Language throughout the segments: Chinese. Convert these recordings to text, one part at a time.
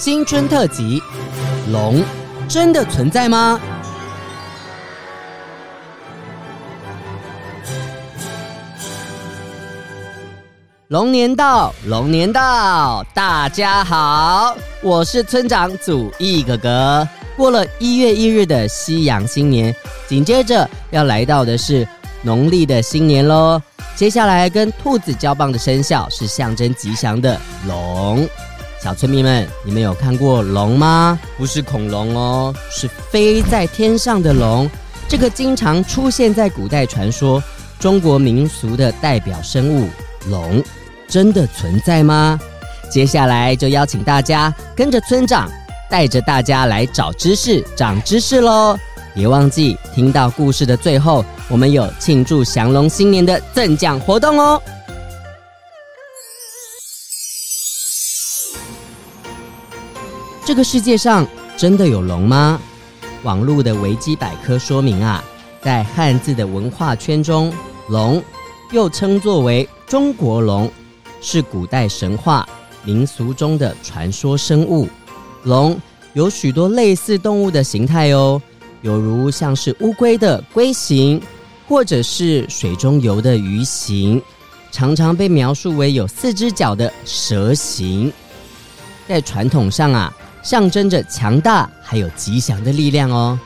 新春特辑：龙真的存在吗？龙年到，龙年到，大家好，我是村长祖义哥哥。过了一月一日的西洋新年，紧接着要来到的是农历的新年喽。接下来跟兔子交棒的生肖是象征吉祥的龙。小村民们，你们有看过龙吗？不是恐龙哦，是飞在天上的龙。这个经常出现在古代传说、中国民俗的代表生物龙。真的存在吗？接下来就邀请大家跟着村长，带着大家来找知识、长知识喽！别忘记听到故事的最后，我们有庆祝降龙新年的赠奖活动哦！这个世界上真的有龙吗？网络的维基百科说明啊，在汉字的文化圈中，龙又称作为中国龙。是古代神话民俗中的传说生物，龙有许多类似动物的形态哦，有如像是乌龟的龟形，或者是水中游的鱼形，常常被描述为有四只脚的蛇形。在传统上啊，象征着强大还有吉祥的力量哦，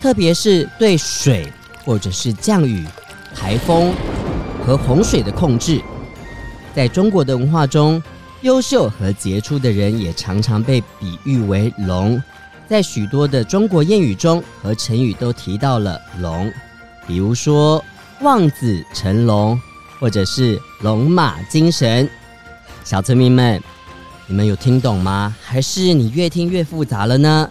特别是对水或者是降雨、台风和洪水的控制。在中国的文化中，优秀和杰出的人也常常被比喻为龙。在许多的中国谚语中和成语都提到了龙，比如说“望子成龙”或者是“龙马精神”。小村民们，你们有听懂吗？还是你越听越复杂了呢？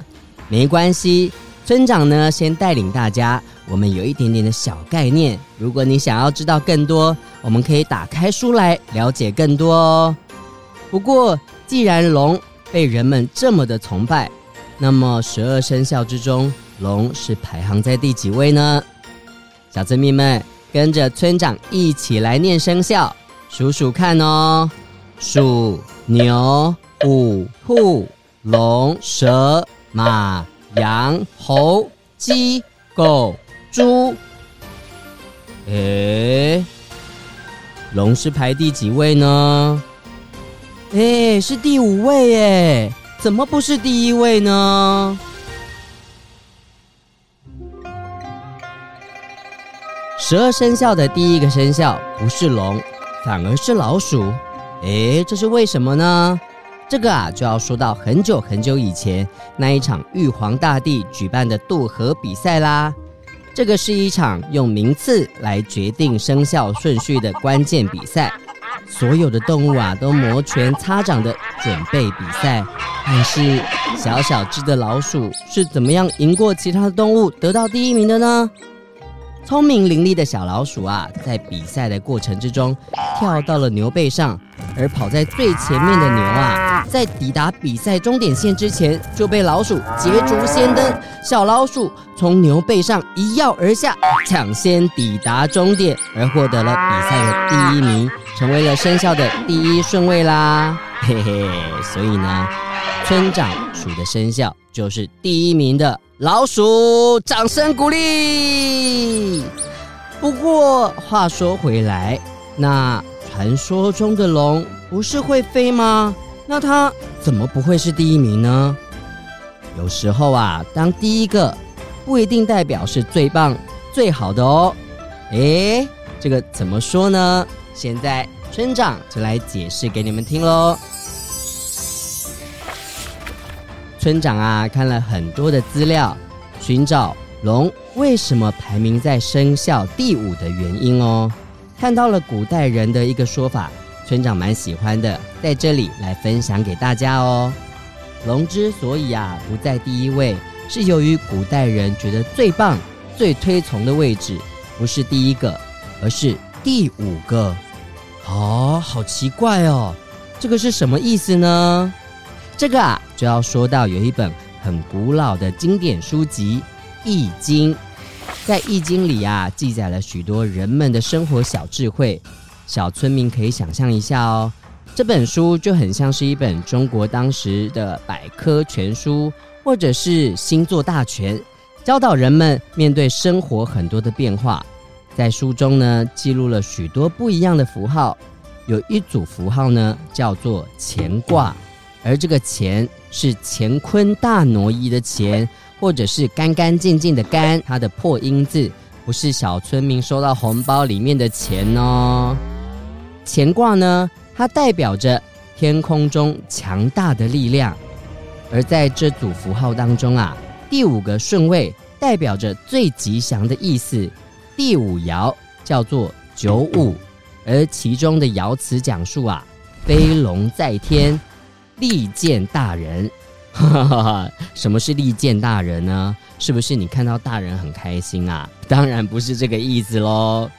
没关系，村长呢先带领大家。我们有一点点的小概念，如果你想要知道更多，我们可以打开书来了解更多哦。不过，既然龙被人们这么的崇拜，那么十二生肖之中，龙是排行在第几位呢？小村民们，跟着村长一起来念生肖，数数看哦：数、牛、虎、兔、龙、蛇、马、羊、猴、鸡、狗。猪，诶，龙是排第几位呢？诶，是第五位诶，怎么不是第一位呢？十二生肖的第一个生肖不是龙，反而是老鼠。诶，这是为什么呢？这个啊，就要说到很久很久以前那一场玉皇大帝举办的渡河比赛啦。这个是一场用名次来决定生肖顺序的关键比赛，所有的动物啊都摩拳擦掌的准备比赛。但是小小只的老鼠是怎么样赢过其他的动物，得到第一名的呢？聪明伶俐的小老鼠啊，在比赛的过程之中，跳到了牛背上，而跑在最前面的牛啊，在抵达比赛终点线之前，就被老鼠捷足先登。小老鼠从牛背上一跃而下，抢先抵达终点，而获得了比赛的第一名，成为了生肖的第一顺位啦。嘿嘿，所以呢，村长鼠的生肖就是第一名的。老鼠，掌声鼓励。不过话说回来，那传说中的龙不是会飞吗？那它怎么不会是第一名呢？有时候啊，当第一个不一定代表是最棒、最好的哦。诶，这个怎么说呢？现在村长就来解释给你们听喽。村长啊，看了很多的资料，寻找龙为什么排名在生肖第五的原因哦。看到了古代人的一个说法，村长蛮喜欢的，在这里来分享给大家哦。龙之所以啊不在第一位，是由于古代人觉得最棒、最推崇的位置不是第一个，而是第五个。哦，好奇怪哦，这个是什么意思呢？这个啊就要说到有一本很古老的经典书籍《易经》。在《易经》里啊，记载了许多人们的生活小智慧。小村民可以想象一下哦，这本书就很像是一本中国当时的百科全书，或者是星座大全，教导人们面对生活很多的变化。在书中呢，记录了许多不一样的符号，有一组符号呢叫做乾卦，而这个钱是乾坤大挪移的钱。或者是干干净净的干，它的破音字不是小村民收到红包里面的钱哦。乾卦呢，它代表着天空中强大的力量，而在这组符号当中啊，第五个顺位代表着最吉祥的意思。第五爻叫做九五，而其中的爻辞讲述啊，飞龙在天，利见大人。哈哈哈，什么是利见大人呢？是不是你看到大人很开心啊？当然不是这个意思喽。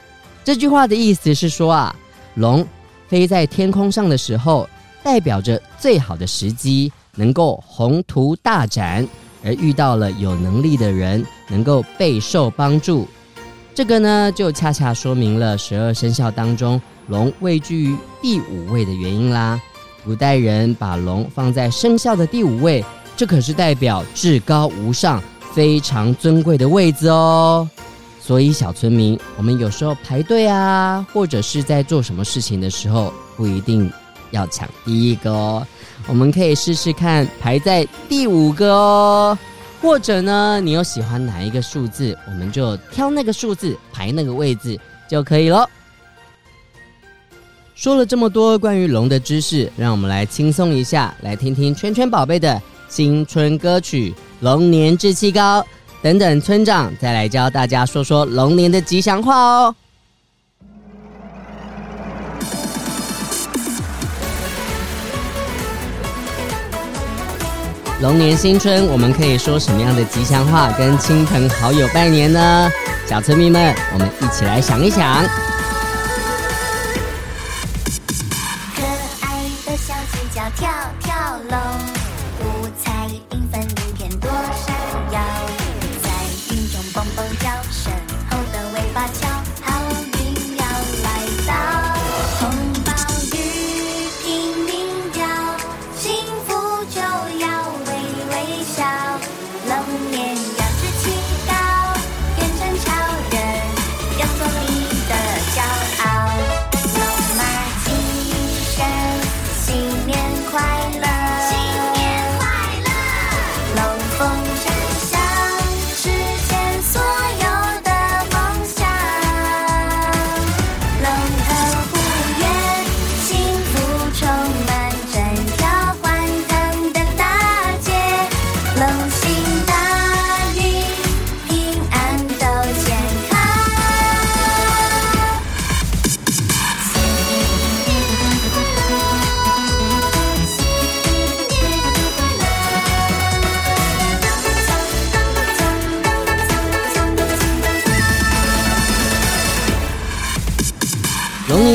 这句话的意思是说啊，龙飞在天空上的时候，代表着最好的时机，能够宏图大展，而遇到了有能力的人，能够备受帮助。这个呢，就恰恰说明了十二生肖当中龙位居于第五位的原因啦。古代人把龙放在生肖的第五位，这可是代表至高无上、非常尊贵的位置哦。所以小村民，我们有时候排队啊，或者是在做什么事情的时候，不一定要抢第一个哦。我们可以试试看排在第五个哦，或者呢，你有喜欢哪一个数字，我们就挑那个数字排那个位置就可以了。说了这么多关于龙的知识，让我们来轻松一下，来听听圈圈宝贝的新春歌曲《龙年志气高》。等等，村长再来教大家说说龙年的吉祥话哦。龙年新春，我们可以说什么样的吉祥话跟亲朋好友拜年呢？小村民们，我们一起来想一想。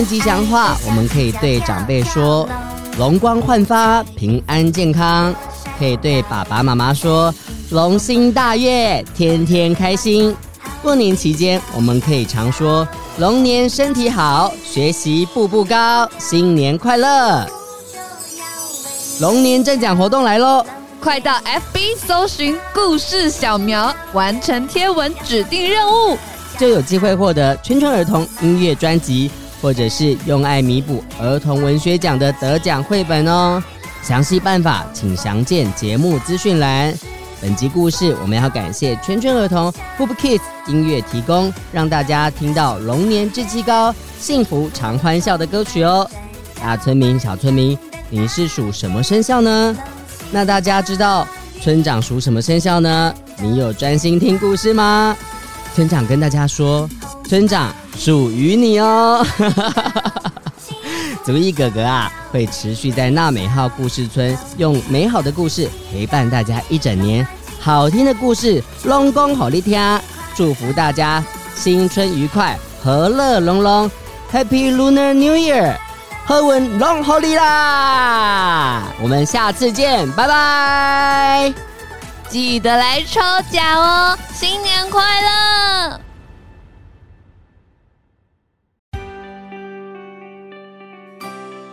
吉祥话，我们可以对长辈说“龙光焕发，平安健康”；可以对爸爸妈妈说“龙心大悦，天天开心”。过年期间，我们可以常说“龙年身体好，学习步步高，新年快乐”。龙年正奖活动来喽！快到 FB 搜寻故事小苗，完成贴文指定任务，就有机会获得圈圈儿童音乐专辑。或者是用爱弥补儿童文学奖的得奖绘本哦。详细办法请详见节目资讯栏。本集故事我们要感谢圈圈儿童 Hoop Kids 音乐提供，让大家听到龙年志气高、幸福常欢笑的歌曲哦。大村民、小村民，你是属什么生肖呢？那大家知道村长属什么生肖呢？你有专心听故事吗？村长跟大家说。村长属于你哦。足艺哥哥啊，会持续在娜美号故事村用美好的故事陪伴大家一整年，好听的故事拢讲给你听，祝福大家新春愉快，和乐融融，Happy Lunar New Year，贺文龙好利啦！我们下次见，拜拜！记得来抽奖哦，新年快乐！